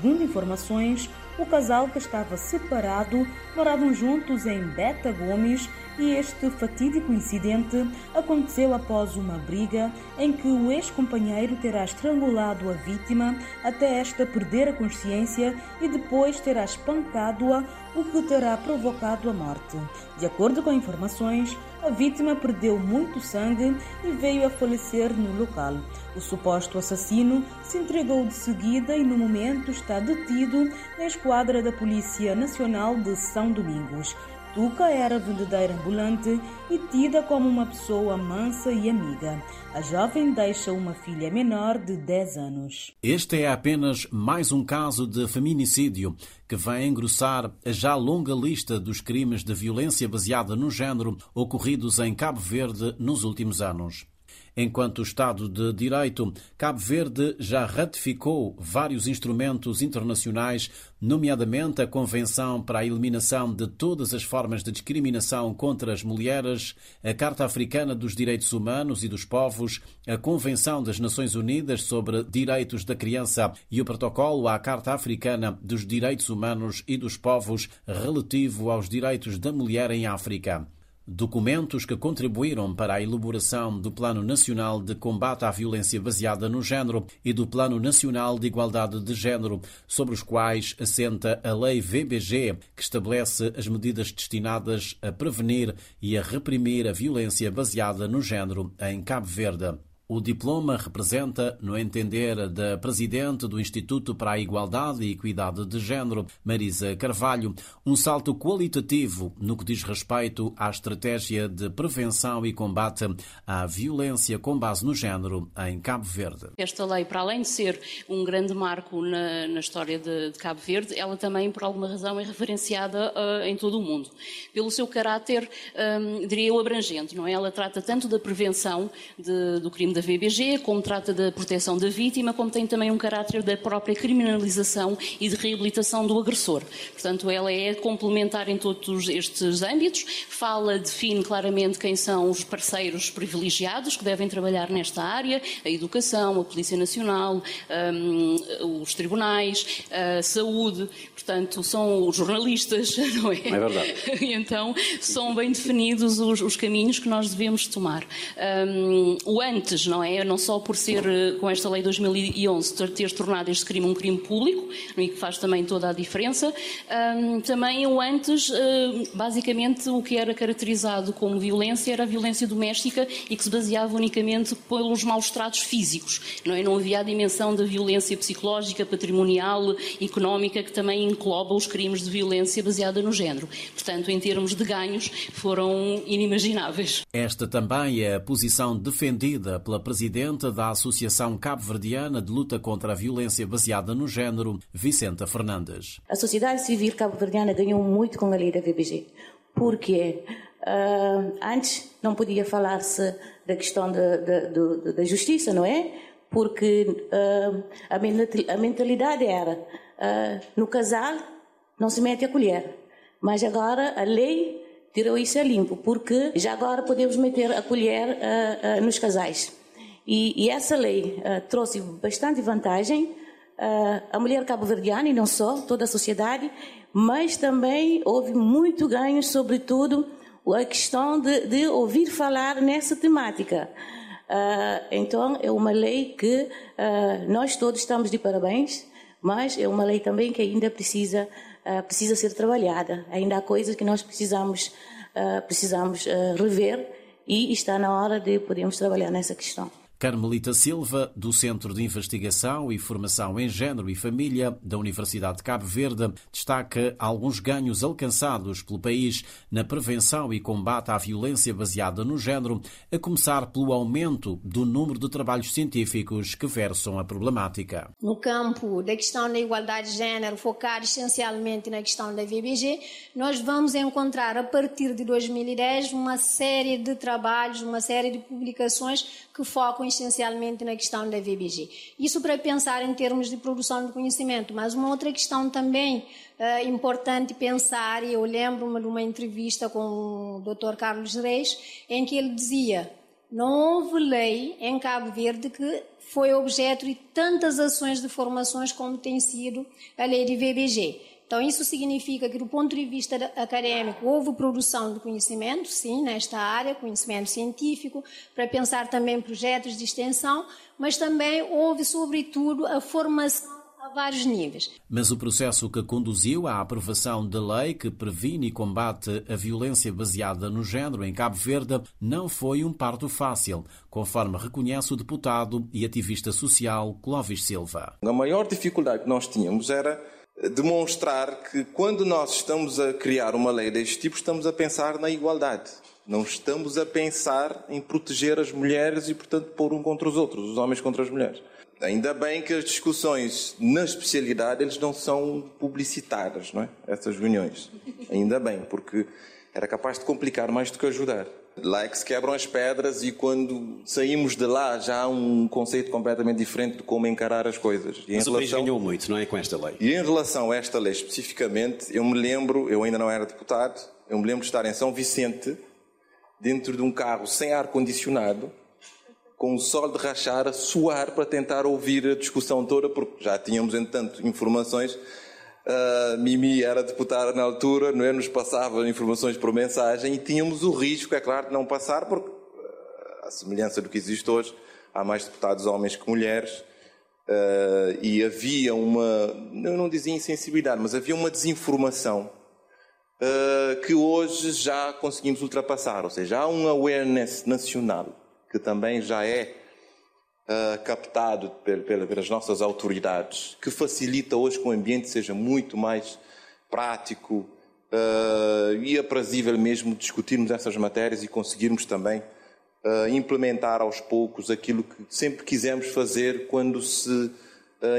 Segundo informações, o casal que estava separado moravam juntos em Beta Gomes e este fatídico incidente aconteceu após uma briga em que o ex-companheiro terá estrangulado a vítima até esta perder a consciência e depois terá espancado-a, o que terá provocado a morte. De acordo com informações, a vítima perdeu muito sangue e veio a falecer no local. O suposto assassino se entregou de seguida e, no momento, está detido na esquadra da Polícia Nacional de São Domingos. Tuca era verdadeira ambulante e tida como uma pessoa mansa e amiga. A jovem deixa uma filha menor de 10 anos. Este é apenas mais um caso de feminicídio que vai engrossar a já longa lista dos crimes de violência baseada no género ocorridos em Cabo Verde nos últimos anos. Enquanto Estado de Direito, Cabo Verde já ratificou vários instrumentos internacionais, nomeadamente a Convenção para a Eliminação de Todas as Formas de Discriminação contra as Mulheres, a Carta Africana dos Direitos Humanos e dos Povos, a Convenção das Nações Unidas sobre Direitos da Criança e o Protocolo à Carta Africana dos Direitos Humanos e dos Povos relativo aos direitos da mulher em África documentos que contribuíram para a elaboração do Plano Nacional de Combate à Violência Baseada no Gênero e do Plano Nacional de Igualdade de Gênero, sobre os quais assenta a Lei VBG, que estabelece as medidas destinadas a prevenir e a reprimir a violência baseada no gênero em Cabo Verde. O diploma representa, no entender da presidente do Instituto para a Igualdade e Equidade de Gênero, Marisa Carvalho, um salto qualitativo no que diz respeito à estratégia de prevenção e combate à violência com base no género em Cabo Verde. Esta lei, para além de ser um grande marco na, na história de, de, Cabo Verde, ela também, por alguma razão, é referenciada uh, em todo o mundo. Pelo seu caráter, um, diria eu, abrangente, não é? Ela trata tanto da prevenção de, do crime da VBG, como trata da proteção da vítima, como tem também um caráter da própria criminalização e de reabilitação do agressor. Portanto, ela é complementar em todos estes âmbitos, fala, define claramente quem são os parceiros privilegiados que devem trabalhar nesta área, a educação, a Polícia Nacional, um, os tribunais, a saúde, portanto, são os jornalistas, não é? É verdade. Então, são bem definidos os, os caminhos que nós devemos tomar. Um, o antes, não é? Não só por ser, eh, com esta lei de 2011, ter, tornado este crime um crime público, e que faz também toda a diferença, também o antes, uh, basicamente, o que era caracterizado como violência era a violência doméstica e que se baseava unicamente pelos maus tratos físicos, não é? Não havia a dimensão da violência psicológica, patrimonial, económica, que também engloba os crimes de violência baseada no género. Portanto, em termos de ganhos, foram inimagináveis. Esta também é a posição defendida pela presidenta da Associação Cabo-Verdiana de Luta contra a Violência Baseada no Género, Vicenta Fernandes. A sociedade civil cabo-verdiana ganhou muito com a lei da VBG. Porque uh, antes não podia falar-se da questão da, justiça, não é? Porque uh, a mentalidade era uh, no casal não se mete a colher. Mas agora a lei tirou isso a limpo, porque já agora podemos meter a colher nos casais. E, e essa lei uh, trouxe bastante vantagem à mulher cabo-verdiana e não só, toda a sociedade, mas também houve muito ganho, sobretudo a questão de, de ouvir falar nessa temática. Uh, então, é uma lei que nós todos estamos de parabéns, mas é uma lei também que ainda precisa, precisa ser trabalhada. Ainda há coisas que nós precisamos, precisamos rever e está na hora de podermos trabalhar nessa questão. Carmelita Silva, do Centro de Investigação e Formação em Gênero e Família da Universidade de Cabo Verde, destaca alguns ganhos alcançados pelo país na prevenção e combate à violência baseada no género, a começar pelo aumento do número de trabalhos científicos que versam a problemática. No campo da questão da igualdade de género, focado essencialmente na questão da VBG, nós vamos encontrar a partir de 2010 uma série de trabalhos, uma série de publicações que focam essencialmente na questão da VBG. Isso para pensar em termos de produção de conhecimento, mas uma outra questão também uh, importante pensar, e eu lembro-me de uma entrevista com o Dr. Carlos Reis, em que ele dizia Não houve lei em Cabo Verde que foi objeto de tantas ações de formações como tem sido a lei de VBG. Então, isso significa que, do ponto de vista acadêmico, houve produção de conhecimento, sim, nesta área, conhecimento científico, para pensar também projetos de extensão, mas também houve, sobretudo, a formação a vários níveis. Mas o processo que conduziu à aprovação da lei que previne e combate a violência baseada no género em Cabo Verde não foi um parto fácil, conforme reconhece o deputado e ativista social Clóvis Silva. A maior dificuldade que nós tínhamos era demonstrar que quando nós estamos a criar uma lei deste tipo, estamos a pensar na igualdade. Não estamos a pensar em proteger as mulheres e, portanto, pôr um contra os outros, os homens contra as mulheres. Ainda bem que as discussões na especialidade eles não são publicitadas, não é? Essas reuniões. Ainda bem, porque era capaz de complicar mais do que ajudar. Lá é que se quebram as pedras e quando saímos de lá já há um conceito completamente diferente de como encarar as coisas. E Mas relação... o país ganhou muito, não é, com esta lei? E em relação a esta lei especificamente, eu me lembro, eu ainda não era deputado, eu me lembro de estar em São Vicente, dentro de um carro sem ar-condicionado, com o sol de rachar, a suar para tentar ouvir a discussão toda, porque já tínhamos, entanto, informações. Uh, Mimi era deputada na altura, não é? nos passava informações por mensagem e tínhamos o risco, é claro, de não passar, porque, uh, à semelhança do que existe hoje, há mais deputados homens que mulheres. Uh, e havia uma, eu não dizia insensibilidade, mas havia uma desinformação que hoje já conseguimos ultrapassar, ou seja, há um awareness nacional que também já é uh, captado pelas nossas autoridades, que facilita hoje que o ambiente seja muito mais prático uh, e aprazível mesmo discutirmos essas matérias e conseguirmos também uh, implementar aos poucos aquilo que sempre quisemos fazer quando se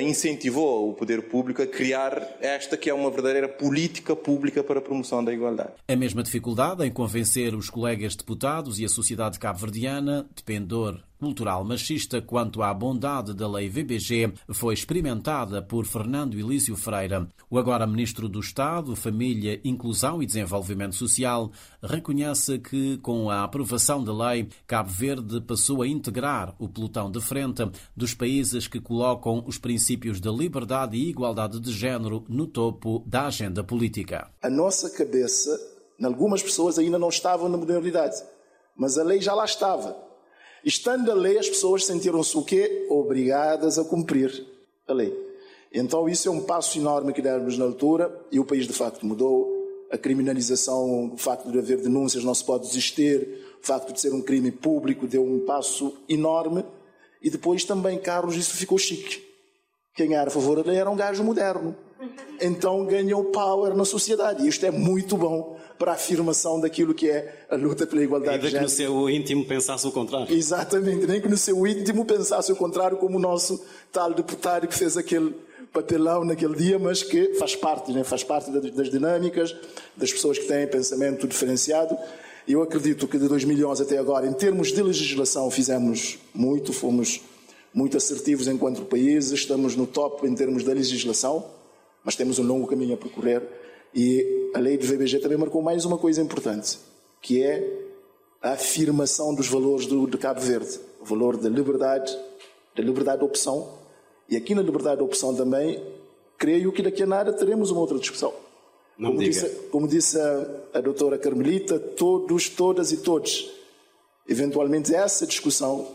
incentivou o poder público a criar esta que é uma verdadeira política pública para a promoção da igualdade. A mesma dificuldade em convencer os colegas deputados e a sociedade cabo-verdiana, dependor cultural machista quanto à bondade da lei VBG foi experimentada por Fernando Elísio Freira. O agora Ministro do Estado, Família, Inclusão e Desenvolvimento Social reconhece que, com a aprovação da lei, Cabo Verde passou a integrar o pelotão de frente dos países que colocam os princípios da liberdade e igualdade de género no topo da agenda política. A nossa cabeça, em algumas pessoas, ainda não estava na modernidade, mas a lei já lá estava. Estando a lei, as pessoas sentiram-se o quê? Obrigadas a cumprir a lei. Então isso é um passo enorme que demos na altura e o país de facto mudou. A criminalização, o facto de haver denúncias não se pode desistir, o facto de ser um crime público deu um passo enorme. E depois também, Carlos, isso ficou chique. Quem era a favor da lei era um gajo moderno. Então ganhou power na sociedade. E isto é muito bom para a afirmação daquilo que é a luta pela igualdade Ainda de género. que no seu íntimo pensasse o contrário. Exatamente, nem que no seu íntimo pensasse o contrário, como o nosso tal deputado que fez aquele papelão naquele dia, mas que faz parte, né? faz parte das dinâmicas, das pessoas que têm pensamento diferenciado. Eu acredito que de 2011 até agora, em termos de legislação, fizemos muito, fomos muito assertivos enquanto país, estamos no top em termos da legislação, mas temos um longo caminho a percorrer e a lei do VBG também marcou mais uma coisa importante, que é a afirmação dos valores do, de Cabo Verde, o valor da liberdade, da liberdade de opção. E aqui na liberdade de opção também, creio que daqui a nada teremos uma outra discussão. Não como, diga. disse, como disse a, a doutora Carmelita, todos, todas e todos, eventualmente essa discussão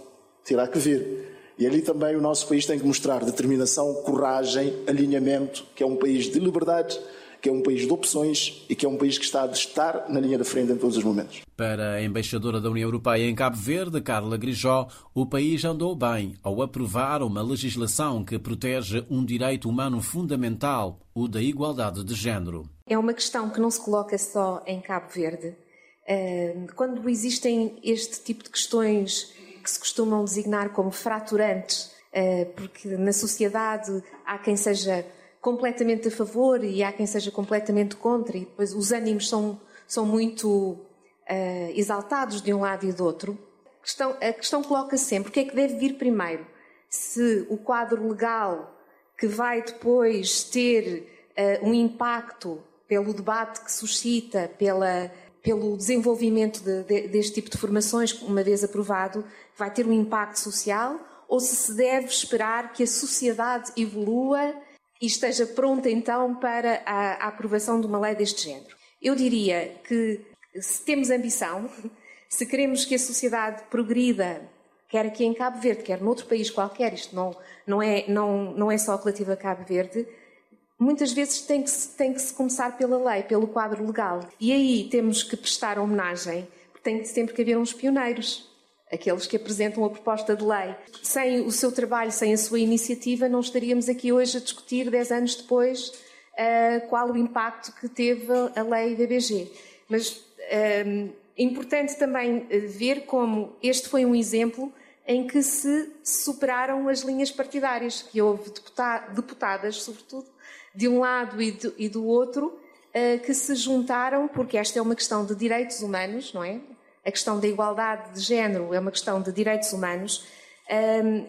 terá que vir. E ali também o nosso país tem que mostrar determinação, coragem, alinhamento, que é um país de liberdade, que é um país de opções e que é um país que está a estar na linha da frente em todos os momentos. Para a embaixadora da União Europeia em Cabo Verde, Carla Grijó, o país andou bem ao aprovar uma legislação que protege um direito humano fundamental, o da igualdade de género. É uma questão que não se coloca só em Cabo Verde. Quando existem este tipo de questões que se costumam designar como fraturantes, ah, porque na sociedade há quem seja completamente a favor e há quem seja completamente contra, e depois os ânimos são, são muito uh, exaltados de um lado e do outro. A questão, a questão coloca sempre o que é que deve vir primeiro. Se o quadro legal que vai depois ter uh, um impacto pelo debate que suscita, pela, pelo desenvolvimento de, de, deste tipo de formações, uma vez aprovado, vai ter um impacto social ou se se deve esperar que a sociedade evolua e esteja pronta então para a, a aprovação de uma lei deste género. Eu diria que se temos ambição, se queremos que a sociedade progrida, quer aqui em Cabo Verde, quer noutro país qualquer, isto não, não, é, não, não é só relativo a Cabo Verde, muitas vezes tem que, se, tem que se começar pela lei, pelo quadro legal. E aí temos que prestar homenagem, porque tem sempre que haver uns pioneiros aqueles que apresentam a proposta de lei. Sem o seu trabalho, sem a sua iniciativa, não estaríamos aqui hoje a discutir, dez anos depois, uh, qual o impacto que teve a lei BBG. Mas é importante também eh, ver como este foi um exemplo em que se superaram as linhas partidárias, que houve deputadas, sobretudo, de um lado e do, e do outro, uh, que se juntaram, porque esta é uma questão de direitos humanos, não é? a questão da igualdade de género é uma questão de direitos humanos um,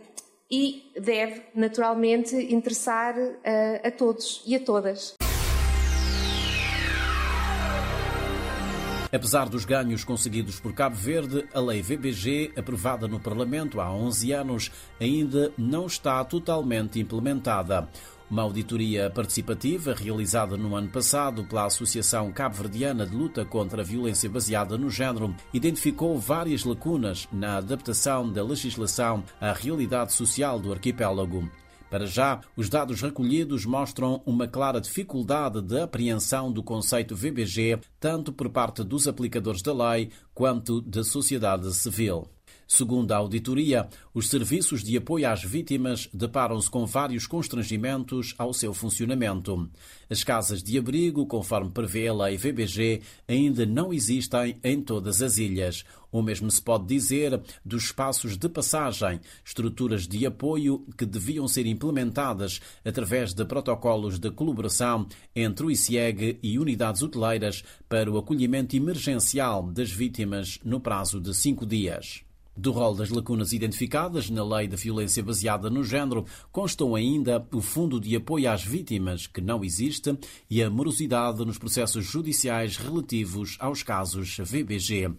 e deve, naturalmente, interessar uh, a todos e a todas. Apesar dos ganhos conseguidos por Cabo Verde, a lei VBG, aprovada no Parlamento há 11 anos, ainda não está totalmente implementada. Uma auditoria participativa realizada no ano passado pela Associação Cabo-Verdiana de Luta contra a Violência Baseada no Género identificou várias lacunas na adaptação da legislação à realidade social do arquipélago. Para já, os dados recolhidos mostram uma clara dificuldade de apreensão do conceito VBG, tanto por parte dos aplicadores da lei quanto da sociedade civil. Segundo a auditoria, os serviços de apoio às vítimas deparam-se com vários constrangimentos ao seu funcionamento. As casas de abrigo, conforme prevê a lei VBG, ainda não existem em todas as ilhas. O mesmo se pode dizer dos espaços de passagem, estruturas de apoio que deviam ser implementadas através de protocolos de colaboração entre o ICIEG e unidades hoteleiras para o acolhimento emergencial das vítimas no prazo de cinco dias. Do rol das lacunas identificadas na Lei da Violência Baseada no Género, constam ainda o Fundo de Apoio às Vítimas, que não existe, e a morosidade nos processos judiciais relativos aos casos VBG.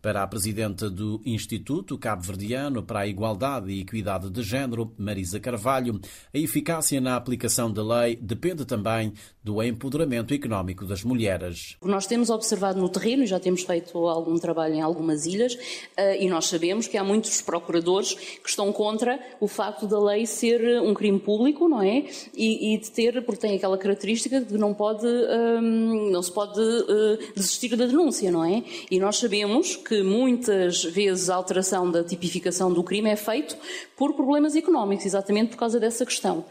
Para a presidenta do Instituto Cabo-Verdiano para a Igualdade e Equidade de Género, Marisa Carvalho, a eficácia na aplicação da lei depende também do empoderamento económico das mulheres. Nós temos observado no terreno, e já temos feito algum trabalho em algumas ilhas, eh, e nós sabemos que há muitos procuradores que estão contra o facto da lei ser um crime público, não é? E, de ter, porque tem aquela característica de que não pode, ehm, não se pode eh, desistir da denúncia, não é? E nós sabemos que muitas vezes a alteração da tipificação do crime é feito por problemas económicos, exatamente por causa dessa questão.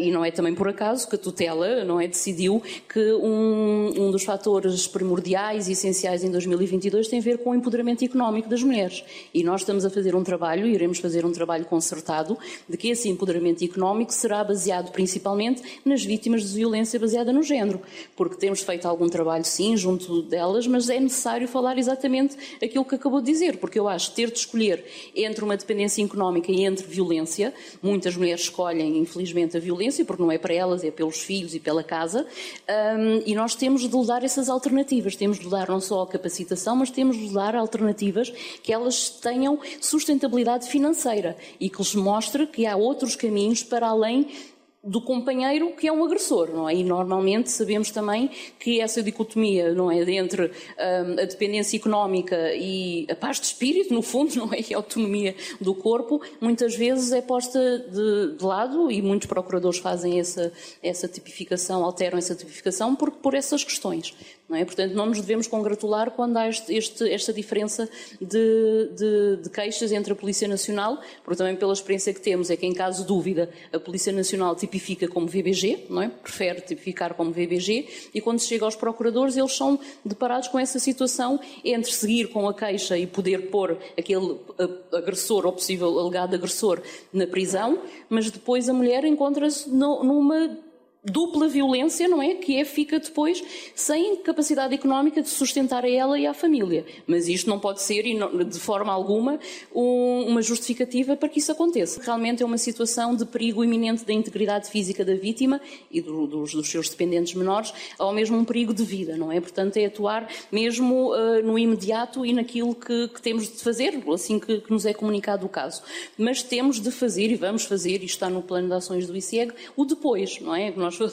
E não é também por acaso que a tutela não é, decidiu que um, um dos fatores primordiais e essenciais em 2022 tem a ver com o empoderamento económico das mulheres. E nós estamos a fazer um trabalho, iremos fazer um trabalho concertado, de que esse empoderamento económico será baseado principalmente nas vítimas de violência baseada no género. Porque temos feito algum trabalho, sim, junto delas, mas é necessário falar exatamente aquilo que acabou de dizer, porque eu acho que ter de escolher entre uma dependência económica e entre violência, muitas mulheres escolhem, infelizmente, a violência, porque não é para elas, é pelos filhos e pela casa, um, e nós temos de dar essas alternativas. Temos de dar não só a capacitação, mas temos de dar alternativas que elas tenham sustentabilidade financeira e que lhes mostre que há outros caminhos para além do companheiro que é um agressor, não é? E normalmente sabemos também que essa dicotomia, não é, entre um, a dependência económica e a paz de espírito, no fundo, não é, e a autonomia do corpo, muitas vezes é posta de, de, lado e muitos procuradores fazem essa, essa tipificação, alteram essa tipificação por, por essas questões. Não é? Portanto, não nos devemos congratular quando há este, este, esta diferença de, de, de, queixas entre a Polícia Nacional, porque também pela experiência que temos é que, em caso de dúvida, a Polícia Nacional tipifica como VBG, não é? prefere tipificar como VBG, e quando se chega aos procuradores, eles são deparados com essa situação entre seguir com a queixa e poder pôr aquele agressor ou possível alegado agressor na prisão, mas depois a mulher encontra-se numa dupla violência, não é? Que é fica depois sem capacidade económica de sustentar a ela e à família. Mas isto não pode ser, de forma alguma, uma justificativa para que isso aconteça. Realmente é uma situação de perigo iminente da integridade física da vítima e do, dos, dos, seus dependentes menores, ao mesmo um perigo de vida, não é? Portanto, é atuar mesmo uh, no imediato e naquilo que, que, temos de fazer, assim que, que nos é comunicado o caso. Mas temos de fazer, e vamos fazer, e está no plano de ações do ICIEG, o depois, não é? Nós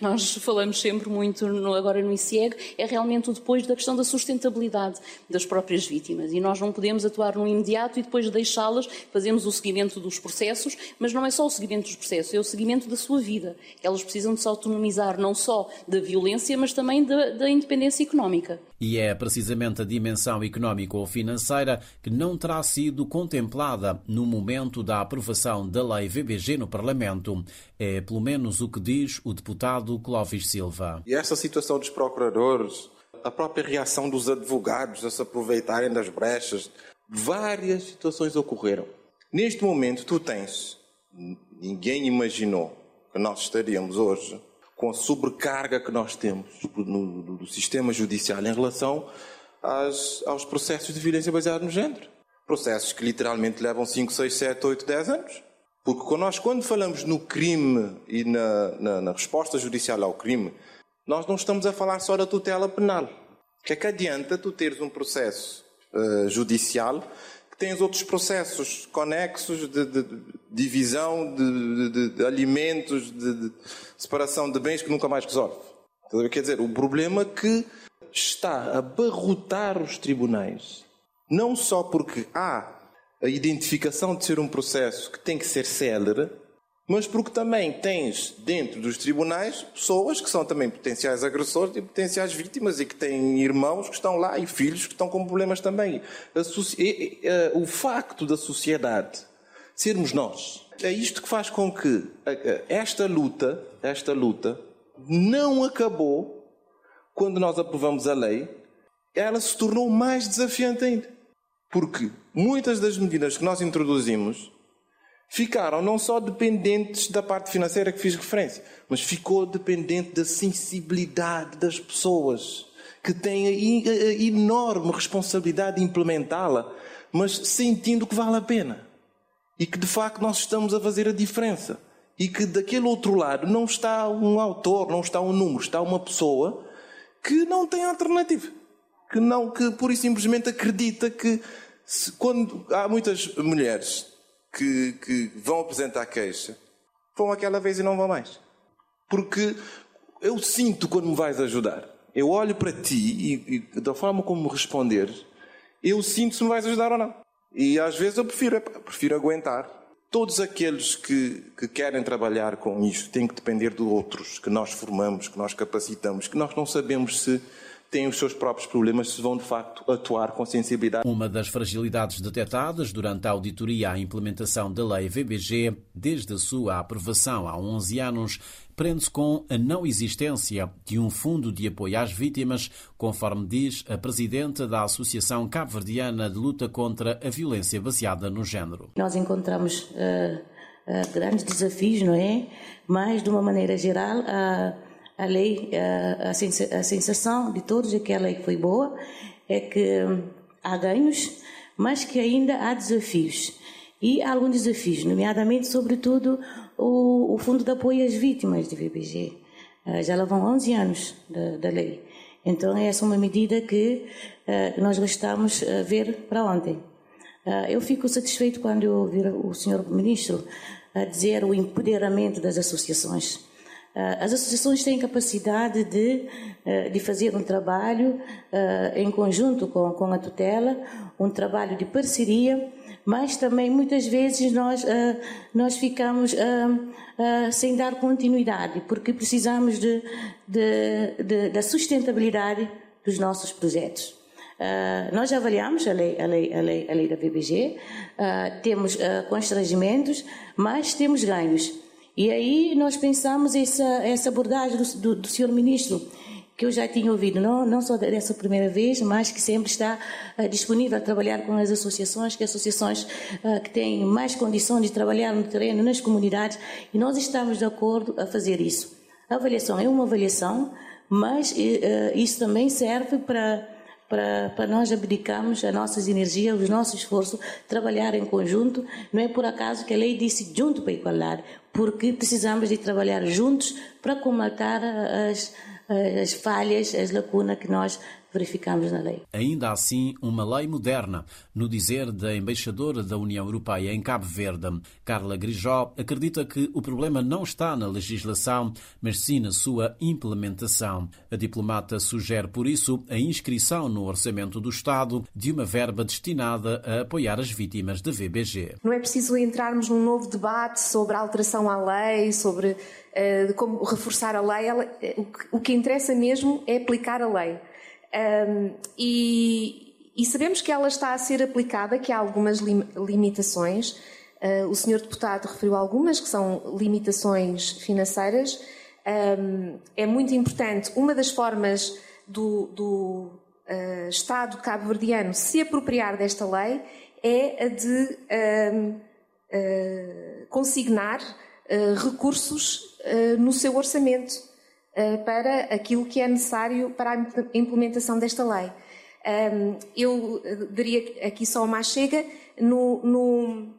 nós, falamos sempre muito no, agora no ICIEG, é realmente o depois da questão da sustentabilidade das próprias vítimas. E nós não podemos atuar no imediato e depois deixá-las, fazemos o seguimento dos processos, mas não é só o seguimento dos processos, é o seguimento da sua vida. Elas precisam de se autonomizar não só da violência, mas também da, da independência económica. E é precisamente a dimensão económica ou financeira que não terá sido contemplada no momento da aprovação da lei VBG no Parlamento. É pelo menos o que diz o deputado Clóvis Silva. E essa situação dos procuradores, a própria reação dos advogados a se aproveitarem das brechas, várias situações ocorreram. Neste momento, tu tens, ninguém imaginou que nós estaríamos hoje com a sobrecarga que nós temos no, sistema judicial em relação às, aos processos de violência baseada no género. Processos que literalmente levam 5, 6, 7, 8, 10 anos. Porque nós, quando falamos no crime e na, na, na resposta judicial ao crime, nós não estamos a falar só da tutela penal. O que é que adianta tu teres um processo uh, judicial que tens outros processos conexos de, de, de divisão de, de alimentos, de, separação de bens que nunca mais resolve. Quer dizer, o problema é que está a barrotar os tribunais, não só porque há a identificação de ser um processo que tem que ser célere, mas porque também tens dentro dos tribunais pessoas que são também potenciais agressores e potenciais vítimas e que têm irmãos que estão lá e filhos que estão com problemas também. O facto da sociedade sermos nós é isto que faz com que esta luta, esta luta, não acabou quando nós aprovamos a lei, ela se tornou mais desafiante ainda. Porque muitas das medidas que nós introduzimos ficaram não só dependentes da parte financeira que fiz referência, mas ficou dependente da sensibilidade das pessoas que têm a enorme responsabilidade de implementá-la, mas sentindo que vale a pena. E que de facto nós estamos a fazer a diferença. E que daquele outro lado não está um autor, não está um número, está uma pessoa que não tem alternativa, que não que pura e simplesmente acredita que se, quando há muitas mulheres que, que vão apresentar queixa, vão aquela vez e não vão mais. Porque eu sinto quando me vais ajudar. Eu olho para ti e, e da forma como me responder, eu sinto se me vais ajudar ou não. E às vezes eu prefiro, prefiro aguentar. Todos aqueles que, que querem trabalhar com isto têm que depender de outros, que nós formamos, que nós capacitamos, que nós não sabemos se têm os seus próprios problemas se vão de facto atuar com sensibilidade. Uma das fragilidades detectadas durante a auditoria à implementação da lei VBG, desde a sua aprovação há 11 anos, prende-se com a não existência de um fundo de apoio às vítimas, conforme diz a presidenta da Associação Cabo-Verdiana de Luta contra a Violência Baseada no Género. Nós encontramos uh, uh, grandes desafios, não é? Mas, de uma maneira geral, uh, a lei, a, a sensação de todos é que a lei foi boa, é que há ganhos, mas que ainda há desafios. E há alguns desafios, nomeadamente, sobretudo, o, o Fundo de Apoio às Vítimas de VBG. Ah, já vão 11 anos da, da lei. Então, essa é uma medida que uh, nós gostamos de uh, ver para ontem. Uh, eu fico satisfeito quando eu ouvir o senhor ministro dizer o empoderamento das associações. Ah, as associações têm capacidade de, ah, de fazer um trabalho ah, em conjunto com, com a tutela, um trabalho de parceria, mas também muitas vezes nós, nós ficamos sem dar continuidade, porque precisamos de, de, de da sustentabilidade dos nossos projetos. Uh, nós avaliamos a lei, a lei, a lei, a lei da BBG, uh, temos uh, constrangimentos, mas temos ganhos. E aí nós pensamos essa, essa abordagem do, do, do senhor ministro, que eu já tinha ouvido, não, não só dessa primeira vez, mas que sempre está uh, disponível a trabalhar com as associações, que associações uh, que têm mais condições de trabalhar no terreno, nas comunidades, e nós estamos de acordo a fazer isso. A avaliação é uma avaliação, mas uh, isso também serve para para, para nós abdicarmos as nossas energias, os nossos esforços, trabalhar em conjunto. Não é por acaso que a lei disse junto para igualar, porque precisamos de trabalhar juntos para comatar as, as falhas, as lacunas que nós verificamos na lei. Ainda assim, uma lei moderna, no dizer da embaixadora da União Europeia em Cabo Verde, Carla Grijó, acredita que o problema não está na legislação, mas sim na sua implementação. A diplomata sugere, por isso, a inscrição no orçamento do Estado de uma verba destinada a apoiar as vítimas de VBG. Não é preciso entrarmos num novo debate sobre a alteração à lei, sobre uh, como reforçar a lei. Ela, o, que, o que interessa mesmo é aplicar a lei. Um, e, e, sabemos que ela está a ser aplicada, que há algumas lim, limitações. Uh, o senhor deputado referiu algumas, que são limitações financeiras. Um, é muito importante, uma das formas do, do uh, Estado cabo-verdiano se apropriar desta lei é a de um, uh, consignar recursos no seu orçamento para aquilo que é necessário para a implementação desta lei. Eu eh, daria aqui só uma chega no, no,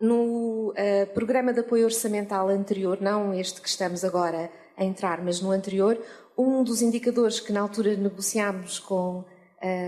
no uh, programa de apoio orçamental anterior, não este que estamos agora a entrar, mas no anterior, um dos indicadores que na altura negociámos com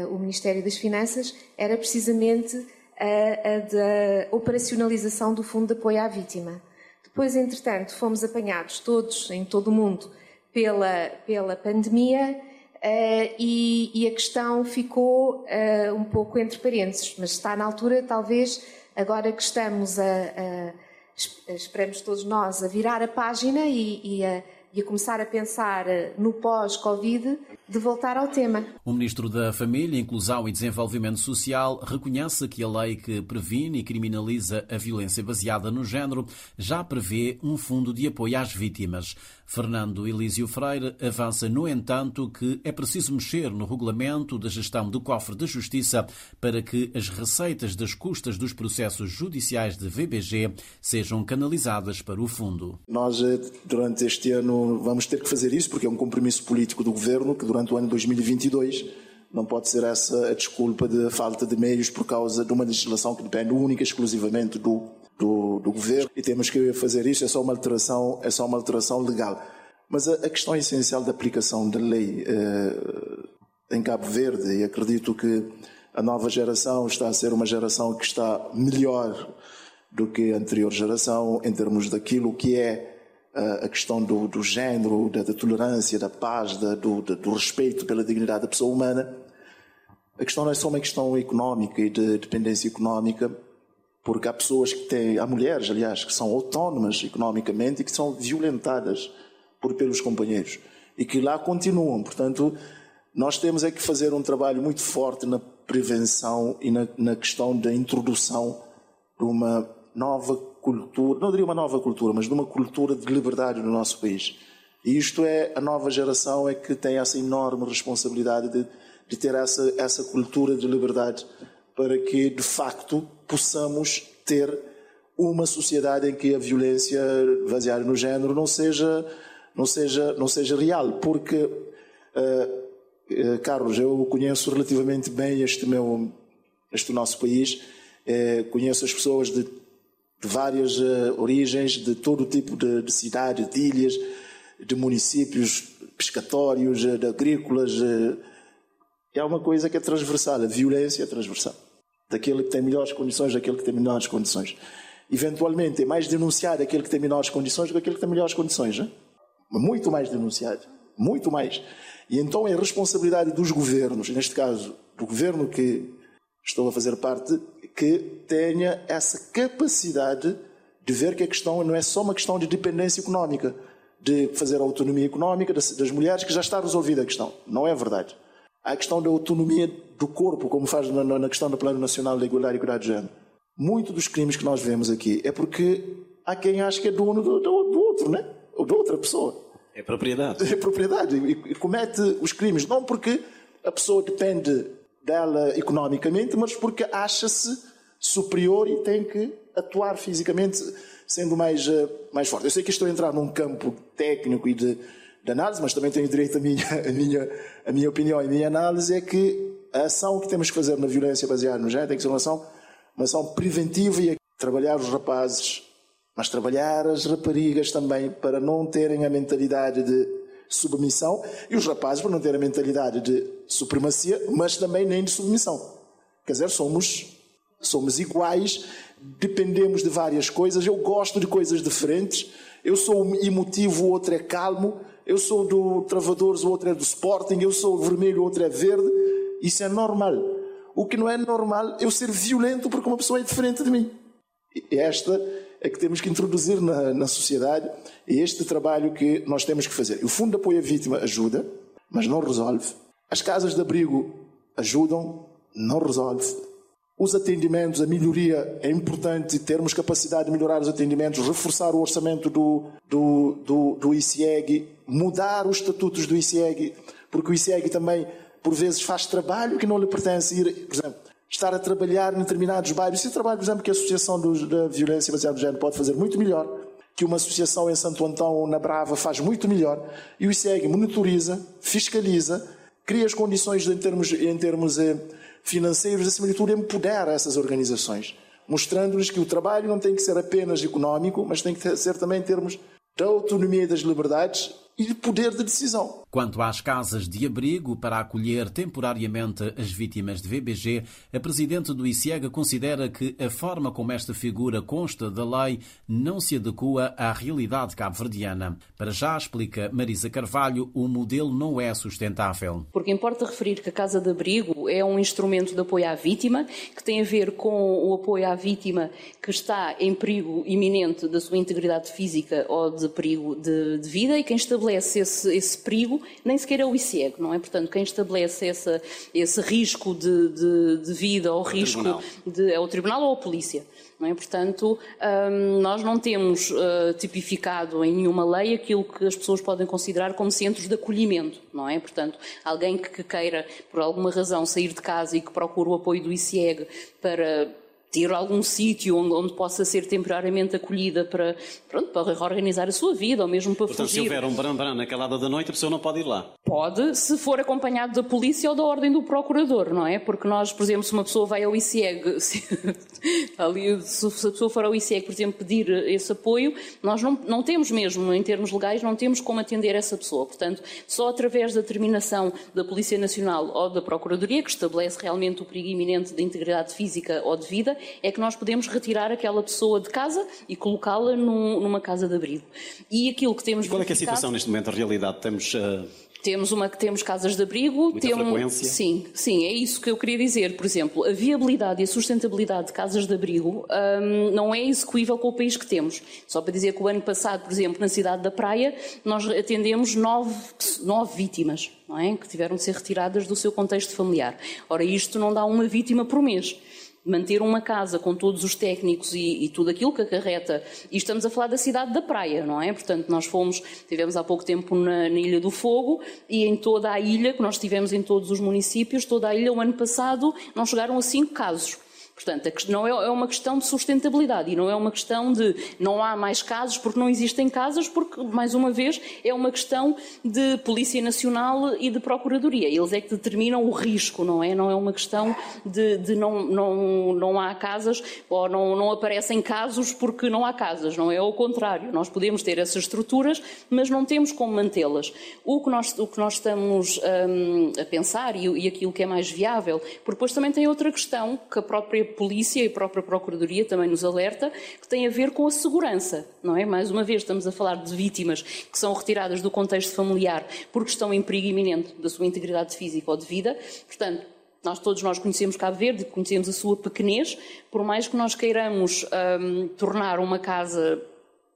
o Ministério das Finanças era precisamente a, a da operacionalização do Fundo de Apoio à Vítima. Depois, entretanto, fomos apanhados todos, em todo o mundo, pela, pela pandemia uh, e, e, a questão ficou uh, um pouco entre parênteses, mas está na altura, talvez, agora que estamos a, a esperamos todos nós a virar a página e, e a e a começar a pensar eh, no pós-Covid, de voltar ao tema. O Ministro da Família, Inclusão e Desenvolvimento Social reconhece que a lei que previne e criminaliza a violência baseada no género já prevê um fundo de apoio às vítimas. Fernando Elísio Freire avança, no entanto, que é preciso mexer no regulamento da gestão do cofre de justiça para que as receitas das custas dos processos judiciais de VBG sejam canalizadas para o fundo. Nós, eh, durante este ano, vamos ter que fazer isso, porque é um compromisso político do governo que durante o ano 2022 não pode ser essa a desculpa de falta de meios por causa de uma legislação que depende única e exclusivamente do, do, do, governo e temos que fazer isso, é só uma alteração, é só uma alteração legal. Mas a, a questão essencial da aplicação da lei eh, em Cabo Verde, e acredito que a nova geração está a ser uma geração que está melhor do que a anterior geração em termos daquilo que é a questão do, do género, da, da, tolerância, da paz, da, do, do, respeito pela dignidade da pessoa humana. A questão não é só uma questão económica e de dependência económica, porque há pessoas que têm, há mulheres, aliás, que são autónomas economicamente e que são violentadas por, pelos companheiros e que lá continuam. Portanto, nós temos é que fazer um trabalho muito forte na prevenção e na, na questão da introdução de uma nova cultura, não diria uma nova cultura, mas de uma cultura de liberdade no nosso país. E isto é, a nova geração é que tem essa enorme responsabilidade de, de ter essa, essa cultura de liberdade para que, de facto, possamos ter uma sociedade em que a violência baseada no género não seja, não seja, não seja real. Porque, uh, uh, Carlos, eu conheço relativamente bem este, meu, este nosso país, uh, conheço as pessoas de de várias uh, origens, de todo tipo de, de cidades, de ilhas, de municípios pescatórios, uh, de agrícolas. Uh, é uma coisa que é transversal, a violência é transversal. Daquele que tem melhores condições, daquele que tem menores condições. Eventualmente é mais denunciado aquele que tem menores condições do que aquele que tem melhores condições. Hein? Muito mais denunciado. Muito mais. E então é responsabilidade dos governos, neste caso do governo que estou a fazer parte, que tenha essa capacidade de ver que a questão não é só uma questão de dependência económica, de fazer a autonomia económica das, mulheres, que já está resolvida a questão. Não é verdade. Há a questão da autonomia do corpo, como faz na, na questão do Plano Nacional de Igualdade e Equidade de Género. Muito dos crimes que nós vemos aqui é porque há quem acha que é dono do, do, do outro, né? ou de outra pessoa. É propriedade. É propriedade. E, e comete os crimes, não porque a pessoa depende dela economicamente, mas porque acha-se superior e tem que atuar fisicamente sendo mais, uh, mais forte. Eu sei que estou a entrar num campo técnico e de, de análise, mas também tenho direito à minha, à minha, minha opinião e a minha análise é que a ação que temos que fazer na violência baseada no género tem que ser uma ação, uma ação preventiva e trabalhar os rapazes, mas trabalhar as raparigas também para não terem a mentalidade de submissão e os rapazes para não terem a mentalidade de supremacia, mas também nem de submissão. Quer dizer, somos, somos iguais, dependemos de várias coisas. Eu gosto de coisas diferentes. Eu sou emotivo, o outro é calmo. Eu sou do Travadores, o outro é do Sporting. Eu sou vermelho, o outro é verde. Isso é normal. O que não é normal é eu ser violento porque uma pessoa é diferente de mim. Esta é que temos que introduzir na, na sociedade e este trabalho que nós temos que fazer. O Fundo de Apoio à Vítima ajuda, mas não resolve. As casas de abrigo ajudam, não resolve. Os atendimentos, a melhoria, é importante termos capacidade de melhorar os atendimentos, reforçar o orçamento do, do, do, do ICIEG, mudar os estatutos do ICIEG, porque o ICIEG também, por vezes, faz trabalho que não lhe pertence. Ir, por exemplo, estar a trabalhar em determinados bairros. Esse trabalho, por exemplo, que a Associação da Violência Baseada no Género pode fazer muito melhor, que uma associação em Santo Antão ou na Brava faz muito melhor, e o ICEG monitoriza, fiscaliza, cria as condições em termos, em termos eh, financeiros, acima de tudo, empodera essas organizações, mostrando-lhes que o trabalho não tem que ser apenas económico, mas tem que ser também em termos da autonomia e das liberdades e de poder de decisão. Quanto às casas de abrigo para acolher temporariamente as vítimas de VBG, a presidente do ICIEG considera que a forma como esta figura consta da lei não se adequa à realidade cabo-verdiana. Para já, explica Marisa Carvalho, o modelo não é sustentável. Porque importa referir que a casa de abrigo é um instrumento de apoio à vítima, que tem a ver com o apoio à vítima que está em perigo iminente da sua integridade física ou de perigo de, de vida e quem estabelece estabelece esse, esse perigo nem sequer é o ICEG, não é? Portanto, quem estabelece essa, esse risco de, de, de vida ou é risco de, é o Tribunal ou a Polícia. Não é? Portanto, hum, nós não temos uh, tipificado em nenhuma lei aquilo que as pessoas podem considerar como centros de acolhimento, não é? Portanto, alguém que, que queira, por alguma razão, sair de casa e que procure o apoio do ICEG para ter algum sítio onde, onde, possa ser temporariamente acolhida para, pronto, para reorganizar a sua vida ou mesmo para Portanto, fugir. se houver um baram naquela hora da noite, a pessoa não pode ir lá? Pode, se for acompanhado da polícia ou da ordem do procurador, não é? Porque nós, por exemplo, se uma pessoa vai ao ICEG, se, ali, se a pessoa for ao ICEG, por exemplo, pedir esse apoio, nós não, não temos mesmo, em termos legais, não temos como atender essa pessoa. Portanto, só através da determinação da Polícia Nacional ou da Procuradoria, que estabelece realmente o perigo iminente de integridade física ou de vida, é que nós podemos retirar aquela pessoa de casa e colocá-la num, numa casa de abrigo. E aquilo que temos e qual é, que é a situação neste momento, a realidade? Temos... Uh... Temos, uma, temos casas de abrigo, Muita temos, frequência. sim, sim, é isso que eu queria dizer. Por exemplo, a viabilidade e a sustentabilidade de casas de abrigo hum, não é execuível com o país que temos. Só para dizer que o ano passado, por exemplo, na cidade da Praia, nós atendemos nove, nove vítimas, não é? Que tiveram de ser retiradas do seu contexto familiar. Ora, isto não dá uma vítima por mês manter uma casa com todos os técnicos e, e, tudo aquilo que acarreta. E estamos a falar da cidade da praia, não é? Portanto, nós fomos, tivemos há pouco tempo na, na, Ilha do Fogo e em toda a ilha, que nós tivemos em todos os municípios, toda a ilha, o ano passado, não chegaram a cinco casos. Portanto, não é, é uma questão de sustentabilidade e não é uma questão de não há mais casos porque não existem casas, porque, mais uma vez, é uma questão de Polícia Nacional e de Procuradoria. Eles é que determinam o risco, não é? Não é uma questão de, de não, não, não há casas ou não, não aparecem casos porque não há casas, não é? Ao contrário, nós podemos ter essas estruturas, mas não temos como mantê-las. O, que nós, o que nós estamos um, a pensar e, e aquilo que é mais viável, porque depois também tem outra questão que a própria Polícia e a própria Procuradoria também nos alerta, que tem a ver com a segurança, não é? Mais uma vez, estamos a falar de vítimas que são retiradas do contexto familiar porque estão em perigo iminente da sua integridade física ou de vida. Portanto, nós todos nós conhecemos Cabo Verde, conhecemos a sua pequenez, por mais que nós queiramos um, tornar uma casa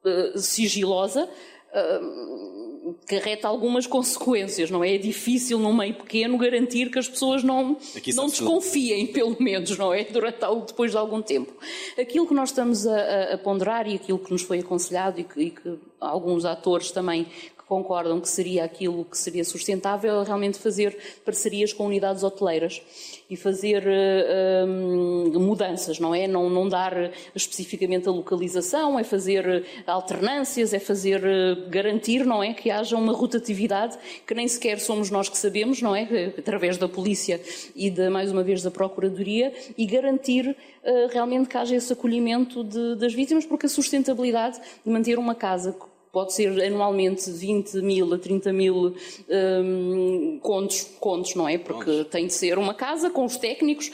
uh, sigilosa, uh, carreta algumas consequências, não é? É difícil num meio pequeno garantir que as pessoas não, não desconfiem, pelo menos, não é? Durante, depois de algum tempo. Aquilo que nós estamos a, a ponderar e aquilo que nos foi aconselhado e que, e que alguns atores também concordam que seria aquilo que seria sustentável, é realmente fazer parcerias com unidades hoteleiras e fazer uh, mudanças, não é? Não, não dar especificamente a localização, é fazer alternâncias, é fazer uh, garantir, não é? Que haja uma rotatividade que nem sequer somos nós que sabemos, não é? Através da polícia e de, mais uma vez da Procuradoria e garantir uh, realmente que haja esse acolhimento de, das vítimas, porque a sustentabilidade de manter uma casa pode ser anualmente 20 mil a 30 mil um, contos, contos, não é? Porque Contos. tem de ser uma casa com os técnicos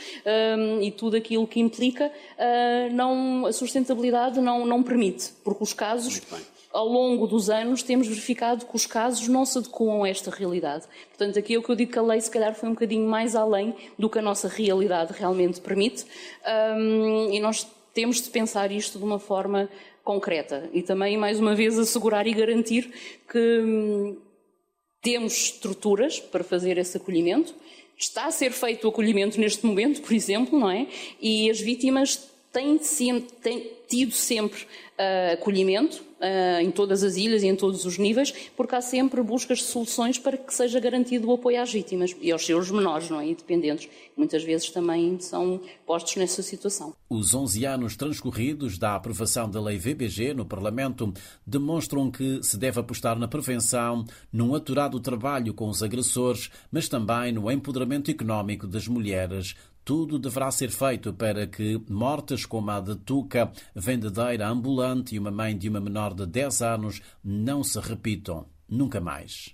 um, e tudo aquilo que implica, uh, não, a sustentabilidade não, não permite, porque os casos ao longo dos anos temos verificado que os casos não se adequam a esta realidade. Portanto, aqui é o que eu digo que a lei se calhar foi um bocadinho mais além do que a nossa realidade realmente permite um, e nós temos de pensar isto de uma forma concreta e também, mais uma vez, assegurar e garantir que hum, temos estruturas para fazer esse acolhimento. Está a ser feito o acolhimento neste momento, por exemplo, não é? E as vítimas têm, têm tido sempre uh, acolhimento uh, em todas as ilhas e em todos os níveis, porque há sempre buscas de soluções para que seja garantido o apoio às vítimas e aos seus menores, não é? Independentes. Muitas vezes também são postos nessa situação. Os 11 anos transcorridos da aprovação da Lei VBG no Parlamento demonstram que se deve apostar na prevenção, num aturado trabalho com os agressores, mas também no empoderamento económico das mulheres, tudo deverá ser feito para que mortes como a de Tuca, vendedeira ambulante e uma mãe de uma menor de 10 anos não se repitam nunca mais.